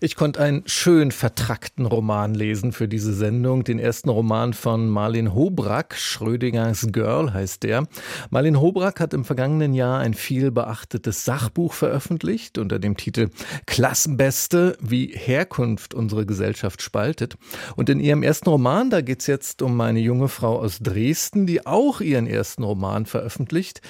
ich konnte einen schön vertrackten Roman lesen für diese Sendung. Den ersten Roman von Marlin Hobrack, Schrödingers Girl heißt der. Marlin Hobrack hat im vergangenen Jahr ein viel beachtetes Sachbuch veröffentlicht unter dem Titel Klassenbeste, wie Herkunft unsere Gesellschaft spaltet. Und in ihrem ersten Roman, da geht es jetzt um eine junge Frau aus Dresden, die auch ihren ersten Roman veröffentlicht,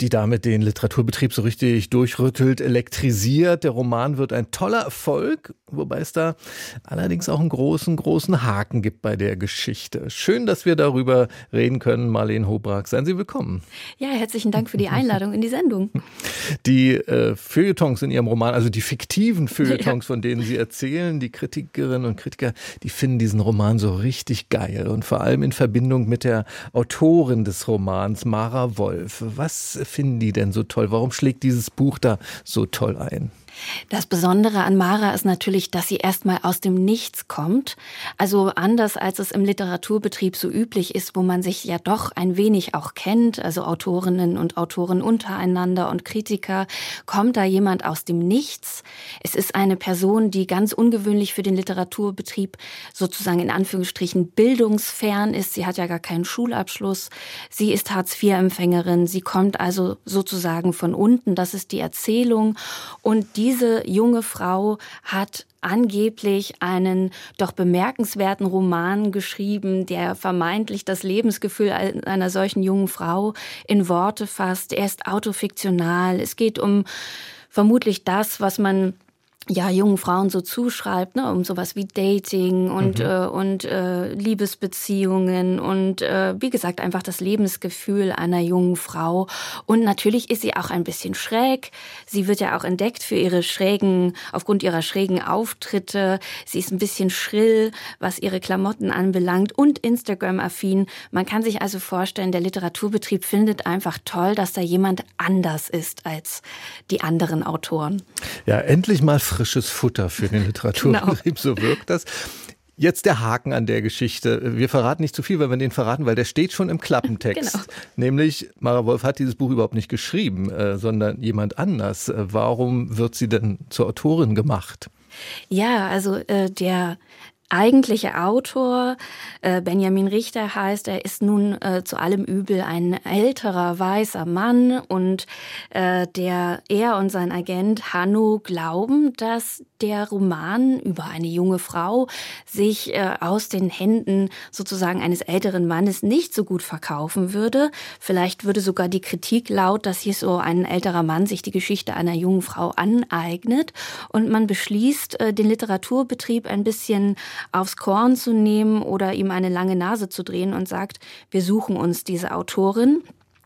die damit den Literaturbetrieb so richtig durchrüttelt, elektrisiert. Der Roman wird ein toller Erfolg. Erfolg, wobei es da allerdings auch einen großen, großen Haken gibt bei der Geschichte. Schön, dass wir darüber reden können. Marlene Hobrag, seien Sie willkommen. Ja, herzlichen Dank für die Einladung in die Sendung. Die äh, Feuilletons in Ihrem Roman, also die fiktiven Feuilletons, ja. von denen Sie erzählen, die Kritikerinnen und Kritiker, die finden diesen Roman so richtig geil und vor allem in Verbindung mit der Autorin des Romans, Mara Wolf. Was finden die denn so toll? Warum schlägt dieses Buch da so toll ein? Das Besondere an Mara ist natürlich, dass sie erstmal aus dem Nichts kommt. Also anders als es im Literaturbetrieb so üblich ist, wo man sich ja doch ein wenig auch kennt, also Autorinnen und Autoren untereinander und Kritiker, kommt da jemand aus dem Nichts. Es ist eine Person, die ganz ungewöhnlich für den Literaturbetrieb sozusagen in Anführungsstrichen bildungsfern ist. Sie hat ja gar keinen Schulabschluss. Sie ist Hartz-IV-Empfängerin. Sie kommt also sozusagen von unten. Das ist die Erzählung. Und die diese junge Frau hat angeblich einen doch bemerkenswerten Roman geschrieben, der vermeintlich das Lebensgefühl einer solchen jungen Frau in Worte fasst. Er ist autofiktional. Es geht um vermutlich das, was man ja jungen Frauen so zuschreibt, ne, um sowas wie Dating und mhm. äh, und äh, Liebesbeziehungen und äh, wie gesagt einfach das Lebensgefühl einer jungen Frau und natürlich ist sie auch ein bisschen schräg. Sie wird ja auch entdeckt für ihre schrägen aufgrund ihrer schrägen Auftritte. Sie ist ein bisschen schrill, was ihre Klamotten anbelangt und Instagram affin. Man kann sich also vorstellen, der Literaturbetrieb findet einfach toll, dass da jemand anders ist als die anderen Autoren. Ja, endlich mal frisches Futter für den Literaturbetrieb, genau. so wirkt das. Jetzt der Haken an der Geschichte. Wir verraten nicht zu viel, weil wir den verraten, weil der steht schon im Klappentext. Genau. Nämlich, Mara Wolf hat dieses Buch überhaupt nicht geschrieben, äh, sondern jemand anders. Warum wird sie denn zur Autorin gemacht? Ja, also äh, der eigentliche Autor, äh, Benjamin Richter heißt, er ist nun äh, zu allem Übel ein älterer weißer Mann und äh, der er und sein Agent Hanno glauben, dass der Roman über eine junge Frau sich äh, aus den Händen sozusagen eines älteren Mannes nicht so gut verkaufen würde. Vielleicht würde sogar die Kritik laut, dass hier so ein älterer Mann sich die Geschichte einer jungen Frau aneignet und man beschließt, äh, den Literaturbetrieb ein bisschen aufs Korn zu nehmen oder ihm eine lange Nase zu drehen und sagt, wir suchen uns diese Autorin.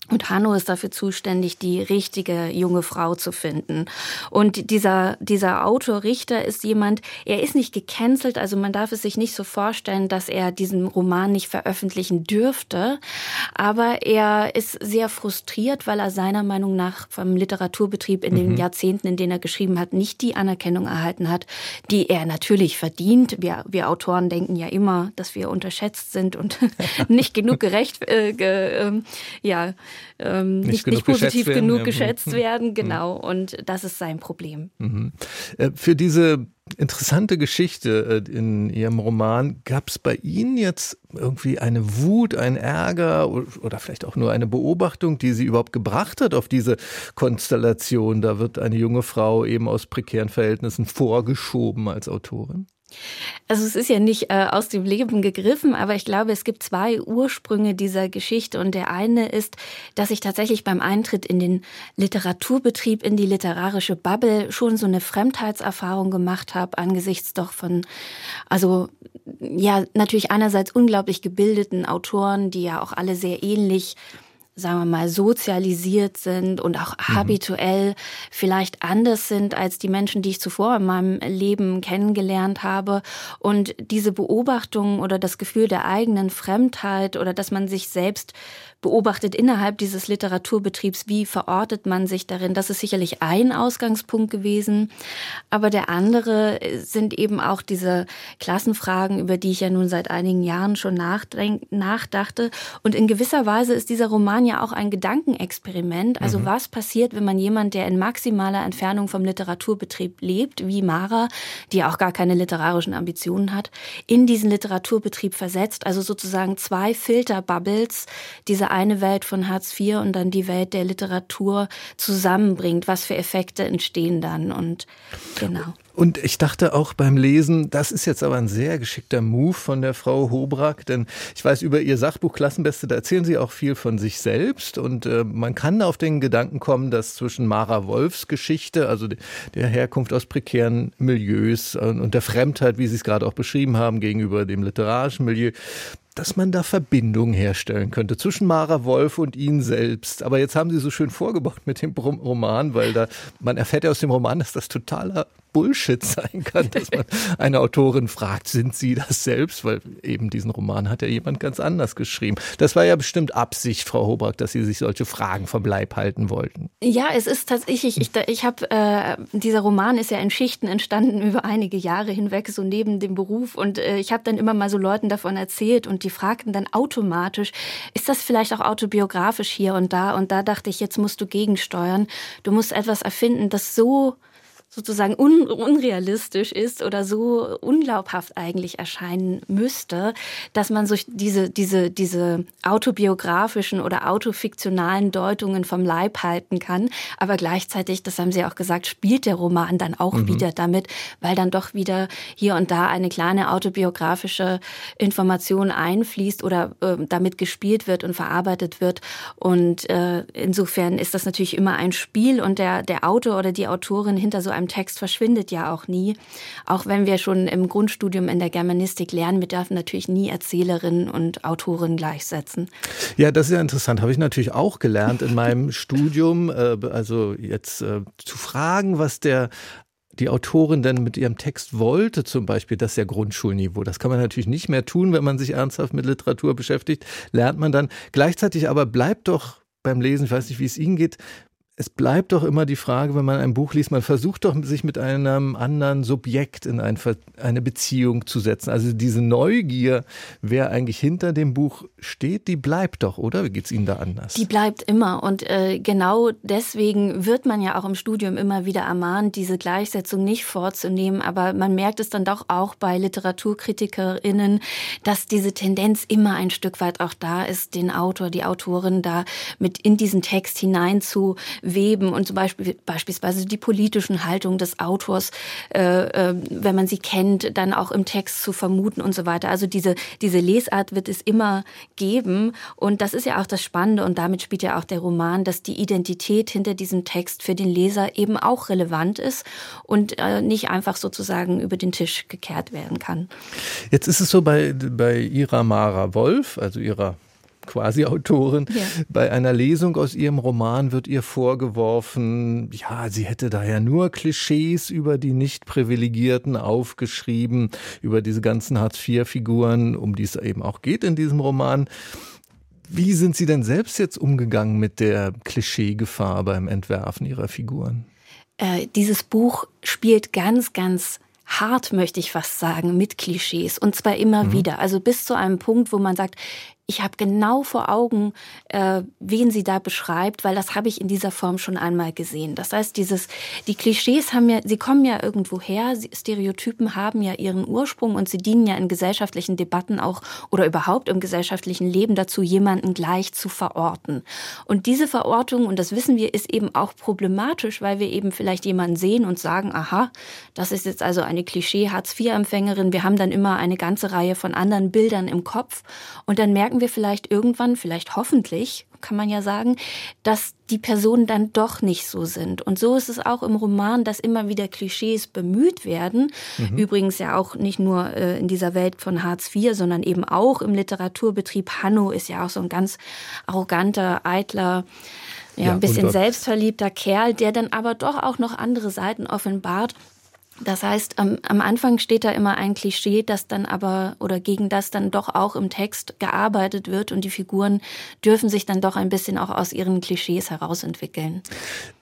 Und Hanno ist dafür zuständig, die richtige junge Frau zu finden. Und dieser, dieser Autor Richter ist jemand, er ist nicht gecancelt, also man darf es sich nicht so vorstellen, dass er diesen Roman nicht veröffentlichen dürfte. Aber er ist sehr frustriert, weil er seiner Meinung nach vom Literaturbetrieb in den mhm. Jahrzehnten, in denen er geschrieben hat, nicht die Anerkennung erhalten hat, die er natürlich verdient. Wir, wir Autoren denken ja immer, dass wir unterschätzt sind und nicht genug gerecht, äh, ge, äh, ja, ähm, nicht, nicht, nicht positiv werden, genug ja. geschätzt mhm. werden. Genau, und das ist sein Problem. Mhm. Äh, für diese interessante Geschichte äh, in Ihrem Roman, gab es bei Ihnen jetzt irgendwie eine Wut, ein Ärger oder vielleicht auch nur eine Beobachtung, die Sie überhaupt gebracht hat auf diese Konstellation? Da wird eine junge Frau eben aus prekären Verhältnissen vorgeschoben als Autorin? Also es ist ja nicht äh, aus dem Leben gegriffen, aber ich glaube, es gibt zwei Ursprünge dieser Geschichte. Und der eine ist, dass ich tatsächlich beim Eintritt in den Literaturbetrieb, in die literarische Bubble schon so eine Fremdheitserfahrung gemacht habe, angesichts doch von, also ja, natürlich einerseits unglaublich gebildeten Autoren, die ja auch alle sehr ähnlich sagen wir mal, sozialisiert sind und auch mhm. habituell vielleicht anders sind als die Menschen, die ich zuvor in meinem Leben kennengelernt habe. Und diese Beobachtung oder das Gefühl der eigenen Fremdheit oder dass man sich selbst beobachtet innerhalb dieses Literaturbetriebs, wie verortet man sich darin. Das ist sicherlich ein Ausgangspunkt gewesen. Aber der andere sind eben auch diese Klassenfragen, über die ich ja nun seit einigen Jahren schon nachdachte. Und in gewisser Weise ist dieser Roman ja auch ein Gedankenexperiment. Also mhm. was passiert, wenn man jemand, der in maximaler Entfernung vom Literaturbetrieb lebt, wie Mara, die auch gar keine literarischen Ambitionen hat, in diesen Literaturbetrieb versetzt. Also sozusagen zwei Filterbubbles, diese eine Welt von Hartz IV und dann die Welt der Literatur zusammenbringt. Was für Effekte entstehen dann? Und genau. Und ich dachte auch beim Lesen, das ist jetzt aber ein sehr geschickter Move von der Frau Hobrack, denn ich weiß über ihr Sachbuch Klassenbeste, da erzählen sie auch viel von sich selbst. Und äh, man kann auf den Gedanken kommen, dass zwischen Mara Wolfs Geschichte, also der Herkunft aus prekären Milieus und der Fremdheit, wie Sie es gerade auch beschrieben haben, gegenüber dem literarischen Milieu, dass man da Verbindungen herstellen könnte zwischen Mara Wolf und Ihnen selbst. Aber jetzt haben Sie so schön vorgebracht mit dem Roman, weil da man erfährt ja aus dem Roman, dass das totaler Bullshit sein kann, dass man eine Autorin fragt, sind Sie das selbst? Weil eben diesen Roman hat ja jemand ganz anders geschrieben. Das war ja bestimmt Absicht, Frau Hobrack, dass Sie sich solche Fragen vom Leib halten wollten. Ja, es ist tatsächlich, ich, ich habe, äh, dieser Roman ist ja in Schichten entstanden über einige Jahre hinweg, so neben dem Beruf. Und äh, ich habe dann immer mal so Leuten davon erzählt und die fragten dann automatisch, ist das vielleicht auch autobiografisch hier und da? Und da dachte ich, jetzt musst du gegensteuern. Du musst etwas erfinden, das so sozusagen un unrealistisch ist oder so unglaubhaft eigentlich erscheinen müsste, dass man sich diese, diese, diese autobiografischen oder autofiktionalen Deutungen vom Leib halten kann. Aber gleichzeitig, das haben Sie auch gesagt, spielt der Roman dann auch mhm. wieder damit, weil dann doch wieder hier und da eine kleine autobiografische Information einfließt oder äh, damit gespielt wird und verarbeitet wird. Und äh, insofern ist das natürlich immer ein Spiel und der, der Autor oder die Autorin hinter so einem Text verschwindet ja auch nie. Auch wenn wir schon im Grundstudium in der Germanistik lernen, wir dürfen natürlich nie Erzählerin und Autorin gleichsetzen. Ja, das ist ja interessant. Habe ich natürlich auch gelernt in meinem Studium. Äh, also jetzt äh, zu fragen, was der die Autorin denn mit ihrem Text wollte, zum Beispiel, das ist ja Grundschulniveau. Das kann man natürlich nicht mehr tun, wenn man sich ernsthaft mit Literatur beschäftigt, lernt man dann. Gleichzeitig aber bleibt doch beim Lesen, ich weiß nicht, wie es Ihnen geht, es bleibt doch immer die Frage, wenn man ein Buch liest, man versucht doch, sich mit einem anderen Subjekt in ein, eine Beziehung zu setzen. Also diese Neugier, wer eigentlich hinter dem Buch steht, die bleibt doch, oder? Wie geht es Ihnen da anders? Die bleibt immer. Und äh, genau deswegen wird man ja auch im Studium immer wieder ermahnt, diese Gleichsetzung nicht vorzunehmen. Aber man merkt es dann doch auch bei LiteraturkritikerInnen, dass diese Tendenz immer ein Stück weit auch da ist, den Autor, die Autorin da mit in diesen Text hinein zu weben und zum Beispiel beispielsweise die politischen Haltungen des Autors, äh, äh, wenn man sie kennt, dann auch im Text zu vermuten und so weiter. Also diese diese Lesart wird es immer geben und das ist ja auch das Spannende und damit spielt ja auch der Roman, dass die Identität hinter diesem Text für den Leser eben auch relevant ist und äh, nicht einfach sozusagen über den Tisch gekehrt werden kann. Jetzt ist es so bei bei Ira Mara Wolf, also ihrer quasi Autorin. Ja. Bei einer Lesung aus ihrem Roman wird ihr vorgeworfen, ja, sie hätte daher nur Klischees über die Nicht-Privilegierten aufgeschrieben, über diese ganzen Hartz-IV-Figuren, um die es eben auch geht in diesem Roman. Wie sind Sie denn selbst jetzt umgegangen mit der Klischeegefahr beim Entwerfen Ihrer Figuren? Äh, dieses Buch spielt ganz, ganz hart, möchte ich fast sagen, mit Klischees. Und zwar immer mhm. wieder. Also bis zu einem Punkt, wo man sagt, ich habe genau vor Augen, äh, wen sie da beschreibt, weil das habe ich in dieser Form schon einmal gesehen. Das heißt, dieses, die Klischees haben ja, sie kommen ja irgendwo her, Stereotypen haben ja ihren Ursprung und sie dienen ja in gesellschaftlichen Debatten auch oder überhaupt im gesellschaftlichen Leben dazu, jemanden gleich zu verorten. Und diese Verortung, und das wissen wir, ist eben auch problematisch, weil wir eben vielleicht jemanden sehen und sagen, aha, das ist jetzt also eine Klischee-Hartz-IV-Empfängerin. Wir haben dann immer eine ganze Reihe von anderen Bildern im Kopf und dann merken merken wir vielleicht irgendwann, vielleicht hoffentlich, kann man ja sagen, dass die Personen dann doch nicht so sind. Und so ist es auch im Roman, dass immer wieder Klischees bemüht werden. Mhm. Übrigens ja auch nicht nur äh, in dieser Welt von Hartz IV, sondern eben auch im Literaturbetrieb. Hanno ist ja auch so ein ganz arroganter, eitler, ja, ja ein bisschen selbstverliebter Kerl, der dann aber doch auch noch andere Seiten offenbart. Das heißt, am, am, Anfang steht da immer ein Klischee, das dann aber oder gegen das dann doch auch im Text gearbeitet wird und die Figuren dürfen sich dann doch ein bisschen auch aus ihren Klischees herausentwickeln.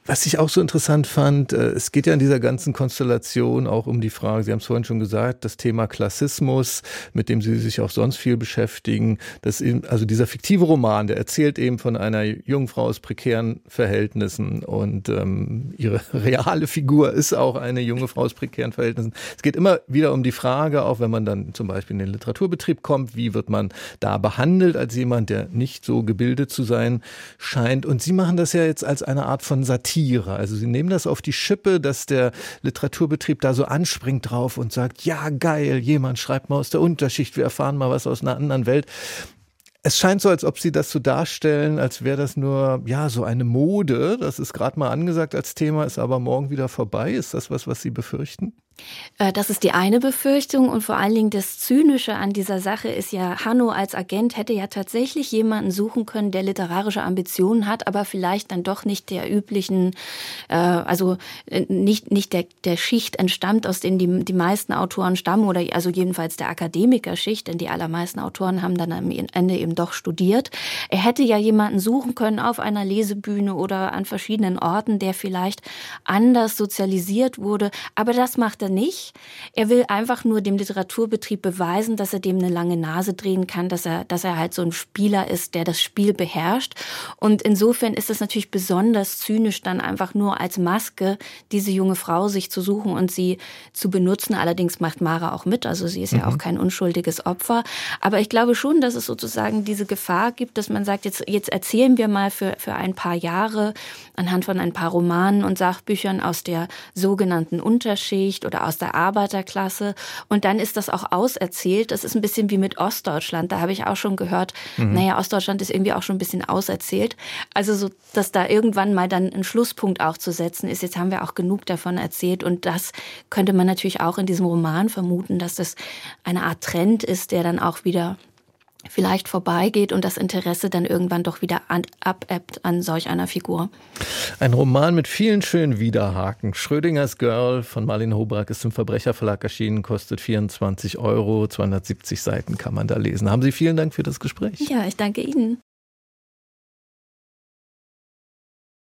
Was ich auch so interessant fand, äh, es geht ja in dieser ganzen Konstellation auch um die Frage, Sie haben es vorhin schon gesagt, das Thema Klassismus, mit dem Sie sich auch sonst viel beschäftigen. Das eben, also dieser fiktive Roman, der erzählt eben von einer jungen Frau aus prekären Verhältnissen und ähm, ihre reale Figur ist auch eine junge Frau aus prekären Verhältnissen. Es geht immer wieder um die Frage, auch wenn man dann zum Beispiel in den Literaturbetrieb kommt, wie wird man da behandelt als jemand, der nicht so gebildet zu sein scheint. Und Sie machen das ja jetzt als eine Art von Satire Satire. Also sie nehmen das auf die Schippe, dass der Literaturbetrieb da so anspringt drauf und sagt, ja geil, jemand schreibt mal aus der Unterschicht, wir erfahren mal was aus einer anderen Welt. Es scheint so, als ob Sie das so darstellen, als wäre das nur ja so eine Mode. Das ist gerade mal angesagt als Thema, ist aber morgen wieder vorbei. Ist das was, was Sie befürchten? Äh, das ist die eine Befürchtung und vor allen Dingen das Zynische an dieser Sache ist ja, Hanno als Agent hätte ja tatsächlich jemanden suchen können, der literarische Ambitionen hat, aber vielleicht dann doch nicht der üblichen, äh, also äh, nicht, nicht der, der Schicht entstammt, aus denen die, die meisten Autoren stammen oder also jedenfalls der Akademikerschicht, denn die allermeisten Autoren haben dann am Ende eben doch studiert. Er hätte ja jemanden suchen können auf einer Lesebühne oder an verschiedenen Orten, der vielleicht anders sozialisiert wurde, aber das macht er nicht. Er will einfach nur dem Literaturbetrieb beweisen, dass er dem eine lange Nase drehen kann, dass er, dass er halt so ein Spieler ist, der das Spiel beherrscht. Und insofern ist es natürlich besonders zynisch, dann einfach nur als Maske diese junge Frau sich zu suchen und sie zu benutzen. Allerdings macht Mara auch mit, also sie ist mhm. ja auch kein unschuldiges Opfer. Aber ich glaube schon, dass es sozusagen diese Gefahr gibt, dass man sagt, jetzt, jetzt erzählen wir mal für, für ein paar Jahre anhand von ein paar Romanen und Sachbüchern aus der sogenannten Unterschicht oder aus der Arbeiterklasse. Und dann ist das auch auserzählt. Das ist ein bisschen wie mit Ostdeutschland. Da habe ich auch schon gehört, mhm. naja, Ostdeutschland ist irgendwie auch schon ein bisschen auserzählt. Also so, dass da irgendwann mal dann ein Schlusspunkt auch zu setzen ist. Jetzt haben wir auch genug davon erzählt. Und das könnte man natürlich auch in diesem Roman vermuten, dass das eine Art Trend ist, der dann auch wieder vielleicht vorbeigeht und das Interesse dann irgendwann doch wieder abebbt an solch einer Figur. Ein Roman mit vielen schönen Widerhaken. Schrödingers Girl von Marlene Hobrack ist im Verbrecherverlag erschienen, kostet 24 Euro, 270 Seiten kann man da lesen. Haben Sie vielen Dank für das Gespräch. Ja, ich danke Ihnen.